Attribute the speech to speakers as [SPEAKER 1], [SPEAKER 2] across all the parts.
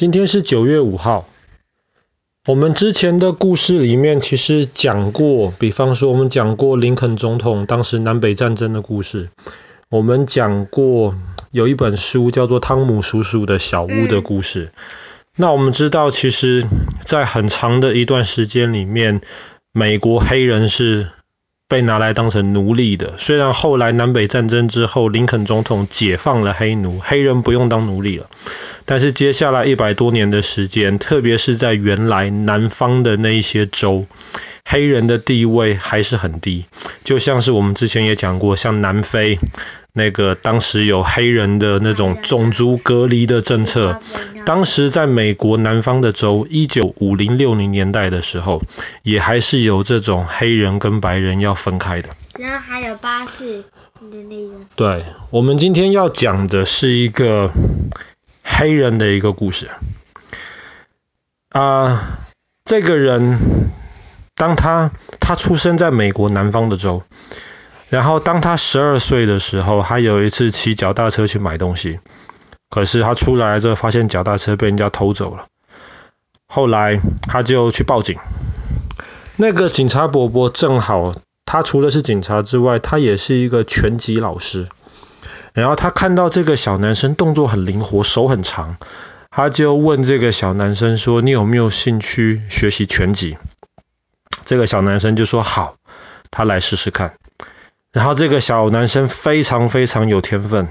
[SPEAKER 1] 今天是九月五号。我们之前的故事里面其实讲过，比方说我们讲过林肯总统当时南北战争的故事，我们讲过有一本书叫做《汤姆叔叔的小屋》的故事。那我们知道，其实，在很长的一段时间里面，美国黑人是被拿来当成奴隶的。虽然后来南北战争之后，林肯总统解放了黑奴，黑人不用当奴隶了。但是接下来一百多年的时间，特别是在原来南方的那一些州，黑人的地位还是很低。就像是我们之前也讲过，像南非那个当时有黑人的那种种族隔离的政策，当时在美国南方的州，一九五零六零年代的时候，也还是有这种黑人跟白人要分开的。
[SPEAKER 2] 然后还有巴士的那个。
[SPEAKER 1] 对，我们今天要讲的是一个。黑人的一个故事啊、呃，这个人当他他出生在美国南方的州，然后当他十二岁的时候，他有一次骑脚踏车去买东西，可是他出来之后发现脚踏车被人家偷走了，后来他就去报警，那个警察伯伯正好他除了是警察之外，他也是一个拳击老师。然后他看到这个小男生动作很灵活，手很长，他就问这个小男生说：“你有没有兴趣学习拳击？”这个小男生就说：“好，他来试试看。”然后这个小男生非常非常有天分。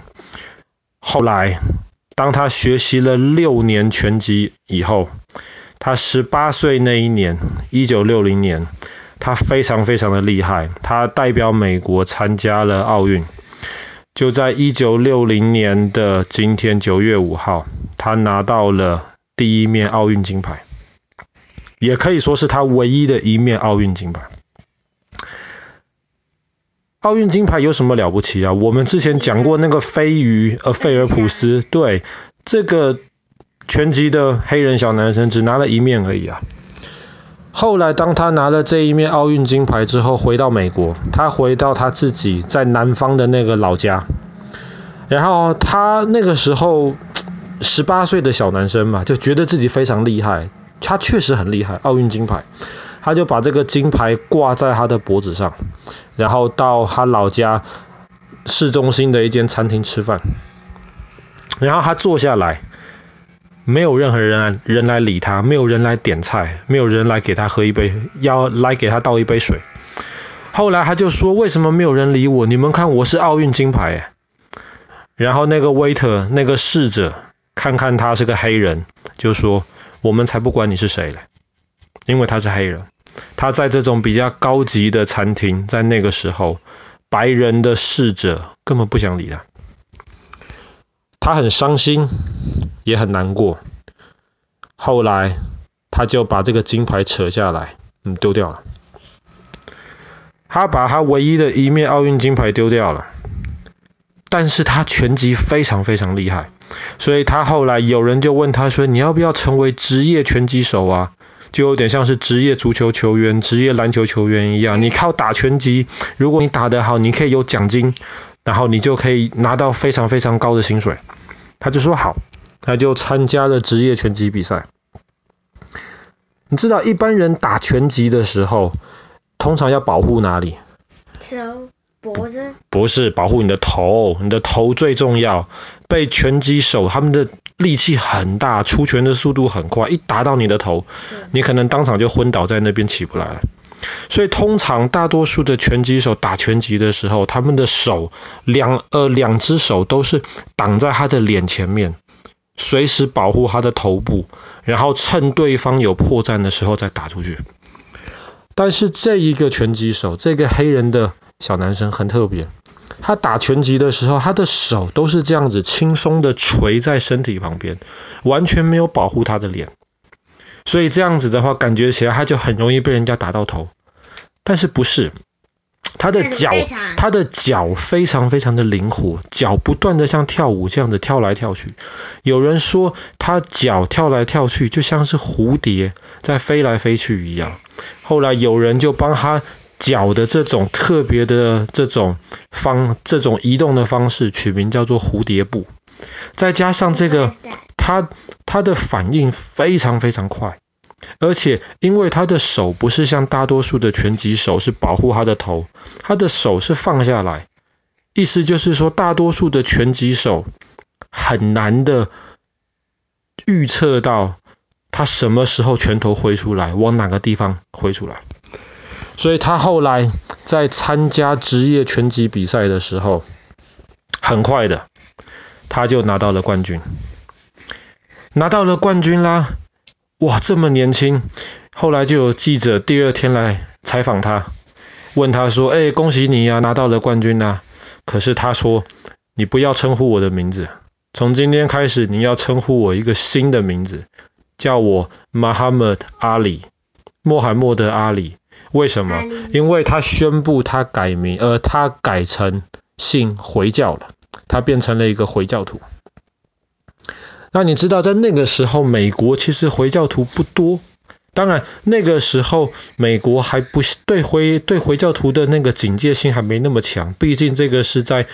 [SPEAKER 1] 后来，当他学习了六年拳击以后，他十八岁那一年，一九六零年，他非常非常的厉害，他代表美国参加了奥运。就在一九六零年的今天，九月五号，他拿到了第一面奥运金牌，也可以说是他唯一的一面奥运金牌。奥运金牌有什么了不起啊？我们之前讲过那个飞鱼，呃，费尔普斯，对，这个拳击的黑人小男生只拿了一面而已啊。后来，当他拿了这一面奥运金牌之后，回到美国，他回到他自己在南方的那个老家。然后他那个时候十八岁的小男生嘛，就觉得自己非常厉害。他确实很厉害，奥运金牌。他就把这个金牌挂在他的脖子上，然后到他老家市中心的一间餐厅吃饭。然后他坐下来。没有任何人来人来理他，没有人来点菜，没有人来给他喝一杯，要来给他倒一杯水。后来他就说：“为什么没有人理我？你们看我是奥运金牌。”然后那个 waiter 那个侍者看看他是个黑人，就说：“我们才不管你是谁嘞，因为他是黑人。他在这种比较高级的餐厅，在那个时候，白人的侍者根本不想理他。他很伤心。”也很难过。后来他就把这个金牌扯下来，嗯，丢掉了。他把他唯一的一面奥运金牌丢掉了。但是他拳击非常非常厉害，所以他后来有人就问他说：“你要不要成为职业拳击手啊？”就有点像是职业足球球员、职业篮球球员一样，你靠打拳击，如果你打得好，你可以有奖金，然后你就可以拿到非常非常高的薪水。他就说好。他就参加了职业拳击比赛。你知道一般人打拳击的时候，通常要保护哪里？
[SPEAKER 2] 手、脖子？
[SPEAKER 1] 不是，保护你的头，你的头最重要。被拳击手他们的力气很大，出拳的速度很快，一打到你的头，你可能当场就昏倒在那边起不来了。所以通常大多数的拳击手打拳击的时候，他们的手两呃两只手都是挡在他的脸前面。随时保护他的头部，然后趁对方有破绽的时候再打出去。但是这一个拳击手，这个黑人的小男生很特别，他打拳击的时候，他的手都是这样子轻松的垂在身体旁边，完全没有保护他的脸。所以这样子的话，感觉起来他就很容易被人家打到头。但是不是？他的脚，他的脚非常非常的灵活，脚不断的像跳舞这样子跳来跳去。有人说他脚跳来跳去就像是蝴蝶在飞来飞去一样。后来有人就帮他脚的这种特别的这种方这种移动的方式取名叫做蝴蝶步。再加上这个他他的反应非常非常快，而且因为他的手不是像大多数的拳击手是保护他的头，他的手是放下来，意思就是说大多数的拳击手很难的预测到他什么时候拳头挥出来，往哪个地方挥出来，所以他后来在参加职业拳击比赛的时候，很快的他就拿到了冠军。拿到了冠军啦！哇，这么年轻。后来就有记者第二天来采访他，问他说：“哎，恭喜你呀，拿到了冠军啦！”可是他说：“你不要称呼我的名字，从今天开始你要称呼我一个新的名字，叫我 Muhammad Ali，穆罕默德阿里。为什么？因为他宣布他改名，呃，他改成信回教了，他变成了一个回教徒。”那你知道，在那个时候，美国其实回教徒不多。当然，那个时候美国还不对回对回教徒的那个警戒性还没那么强。毕竟这个是在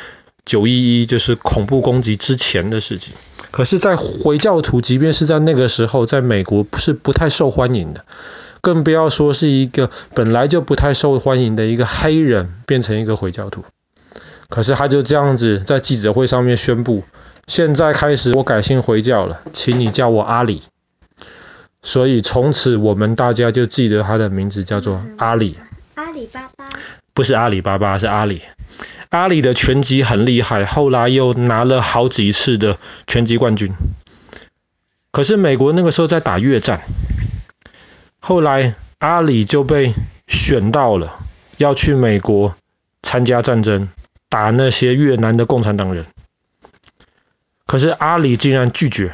[SPEAKER 1] 九一一就是恐怖攻击之前的事情。可是，在回教徒，即便是在那个时候，在美国是不太受欢迎的。更不要说是一个本来就不太受欢迎的一个黑人变成一个回教徒。可是他就这样子在记者会上面宣布。现在开始，我改信回教了，请你叫我阿里。所以从此我们大家就记得他的名字叫做阿里。
[SPEAKER 2] 阿里巴巴？
[SPEAKER 1] 不是阿里巴巴，是阿里。阿里的拳击很厉害，后来又拿了好几次的拳击冠军。可是美国那个时候在打越战，后来阿里就被选到了，要去美国参加战争，打那些越南的共产党人。可是阿里竟然拒绝，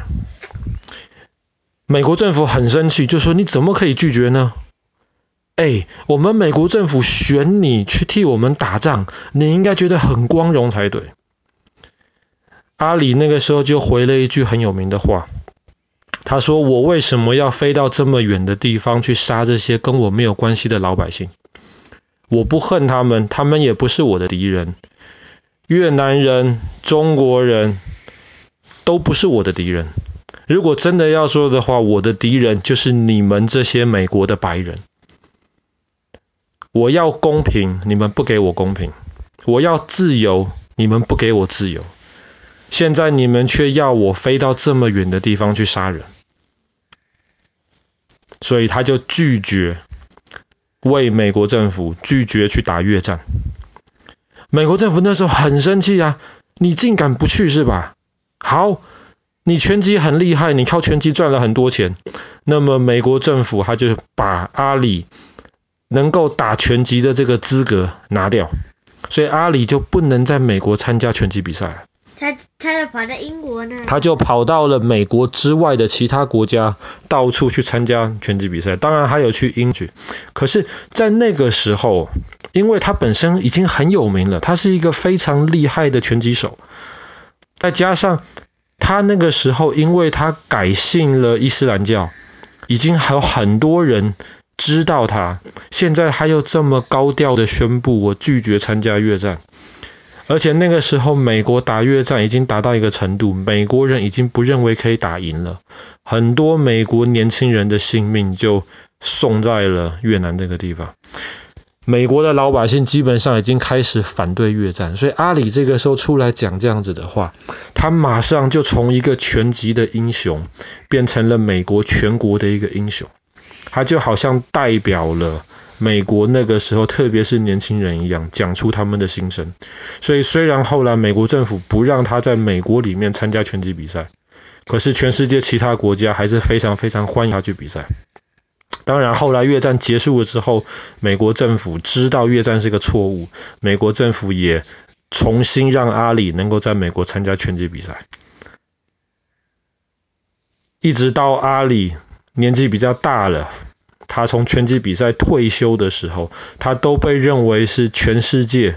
[SPEAKER 1] 美国政府很生气，就说你怎么可以拒绝呢？哎，我们美国政府选你去替我们打仗，你应该觉得很光荣才对。阿里那个时候就回了一句很有名的话，他说：“我为什么要飞到这么远的地方去杀这些跟我没有关系的老百姓？我不恨他们，他们也不是我的敌人。越南人、中国人。”都不是我的敌人。如果真的要说的话，我的敌人就是你们这些美国的白人。我要公平，你们不给我公平；我要自由，你们不给我自由。现在你们却要我飞到这么远的地方去杀人，所以他就拒绝为美国政府拒绝去打越战。美国政府那时候很生气啊，你竟敢不去是吧？好，你拳击很厉害，你靠拳击赚了很多钱。那么美国政府他就把阿里能够打拳击的这个资格拿掉，所以阿里就不能在美国参加拳击比赛了。
[SPEAKER 2] 他就跑到英国呢？
[SPEAKER 1] 他就跑到了美国之外的其他国家，到处去参加拳击比赛。当然还有去英国，可是，在那个时候，因为他本身已经很有名了，他是一个非常厉害的拳击手。再加上他那个时候，因为他改信了伊斯兰教，已经还有很多人知道他。现在他又这么高调的宣布，我拒绝参加越战。而且那个时候，美国打越战已经达到一个程度，美国人已经不认为可以打赢了，很多美国年轻人的性命就送在了越南这个地方。美国的老百姓基本上已经开始反对越战，所以阿里这个时候出来讲这样子的话，他马上就从一个拳击的英雄变成了美国全国的一个英雄，他就好像代表了美国那个时候，特别是年轻人一样，讲出他们的心声。所以虽然后来美国政府不让他在美国里面参加拳击比赛，可是全世界其他国家还是非常非常欢迎他去比赛。当然，后来越战结束了之后，美国政府知道越战是个错误，美国政府也重新让阿里能够在美国参加拳击比赛。一直到阿里年纪比较大了，他从拳击比赛退休的时候，他都被认为是全世界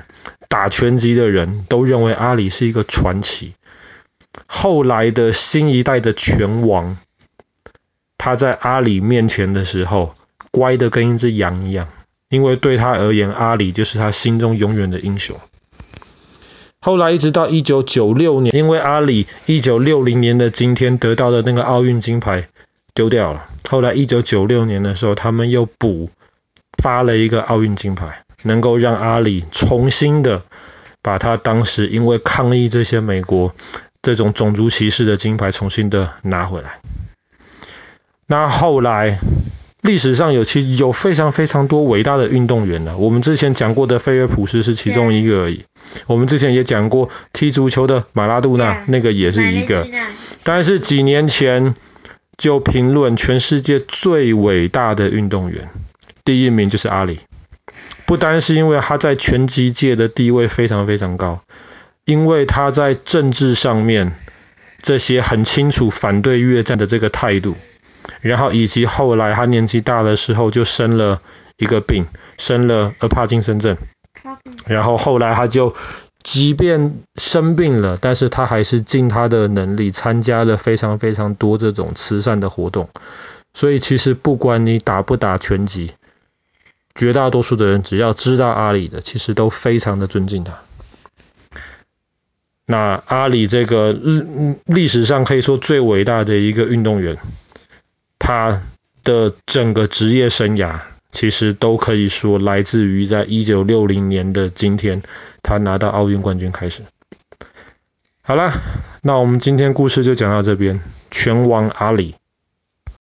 [SPEAKER 1] 打拳击的人都认为阿里是一个传奇。后来的新一代的拳王。他在阿里面前的时候，乖的跟一只羊一样，因为对他而言，阿里就是他心中永远的英雄。后来一直到一九九六年，因为阿里一九六零年的今天得到的那个奥运金牌丢掉了，后来一九九六年的时候，他们又补发了一个奥运金牌，能够让阿里重新的把他当时因为抗议这些美国这种种族歧视的金牌重新的拿回来。那后来。历史上有其有非常非常多伟大的运动员呢、啊，我们之前讲过的菲尔普斯是其中一个而已。我们之前也讲过踢足球的马拉杜纳，那个也是一个。但是几年前就评论全世界最伟大的运动员，第一名就是阿里。不单是因为他在拳击界的地位非常非常高，因为他在政治上面这些很清楚反对越战的这个态度。然后以及后来他年纪大的时候就生了一个病，生了呃帕金森症。然后后来他就即便生病了，但是他还是尽他的能力参加了非常非常多这种慈善的活动。所以其实不管你打不打拳击，绝大多数的人只要知道阿里的，其实都非常的尊敬他。那阿里这个历历史上可以说最伟大的一个运动员。他的整个职业生涯，其实都可以说来自于在一九六零年的今天，他拿到奥运冠军开始。好了，那我们今天故事就讲到这边，拳王阿里。